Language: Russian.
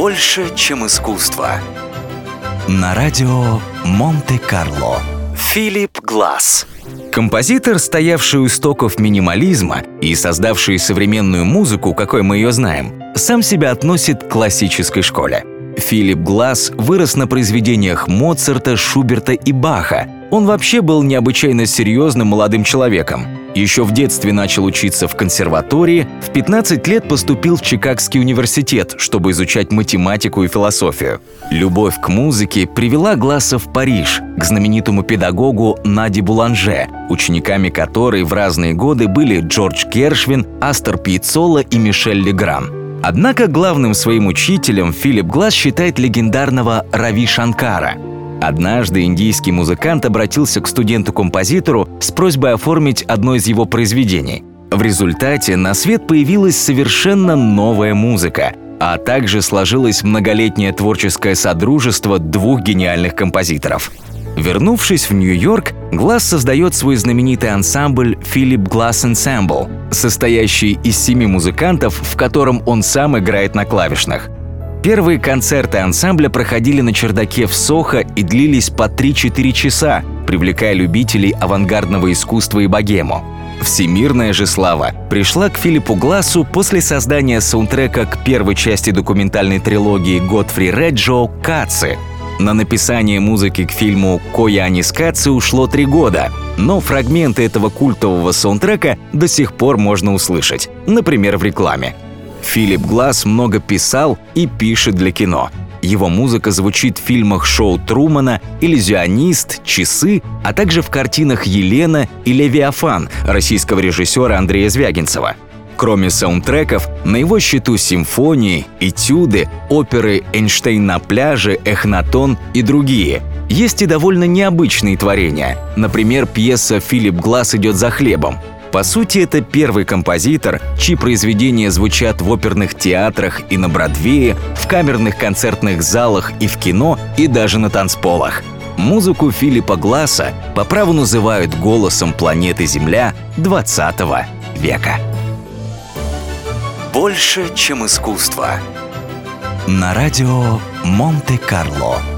Больше, чем искусство. На радио Монте-Карло. Филипп Глаз. Композитор, стоявший у истоков минимализма и создавший современную музыку, какой мы ее знаем, сам себя относит к классической школе. Филипп Глаз вырос на произведениях Моцарта, Шуберта и Баха. Он вообще был необычайно серьезным молодым человеком. Еще в детстве начал учиться в консерватории, в 15 лет поступил в Чикагский университет, чтобы изучать математику и философию. Любовь к музыке привела Гласса в Париж, к знаменитому педагогу Нади Буланже, учениками которой в разные годы были Джордж Кершвин, Астер Пьяццола и Мишель Легран. Однако главным своим учителем Филипп Глаз считает легендарного Рави Шанкара. Однажды индийский музыкант обратился к студенту-композитору с просьбой оформить одно из его произведений. В результате на свет появилась совершенно новая музыка, а также сложилось многолетнее творческое содружество двух гениальных композиторов – Вернувшись в Нью-Йорк, Глаз создает свой знаменитый ансамбль «Philip Glass Ensemble», состоящий из семи музыкантов, в котором он сам играет на клавишных. Первые концерты ансамбля проходили на чердаке в Сохо и длились по 3-4 часа, привлекая любителей авангардного искусства и богему. Всемирная же слава пришла к Филиппу Глассу после создания саундтрека к первой части документальной трилогии Готфри Реджо «Каци», на написание музыки к фильму «Кояни Скаци» ушло три года, но фрагменты этого культового саундтрека до сих пор можно услышать, например, в рекламе. Филипп Глаз много писал и пишет для кино. Его музыка звучит в фильмах шоу Трумана, «Иллюзионист», «Часы», а также в картинах «Елена» и «Левиафан» российского режиссера Андрея Звягинцева – Кроме саундтреков, на его счету симфонии, этюды, оперы «Эйнштейн на пляже», «Эхнатон» и другие. Есть и довольно необычные творения. Например, пьеса «Филипп Глаз идет за хлебом». По сути, это первый композитор, чьи произведения звучат в оперных театрах и на Бродвее, в камерных концертных залах и в кино, и даже на танцполах. Музыку Филиппа Гласа по праву называют голосом планеты Земля 20 века больше, чем искусство. На радио Монте-Карло.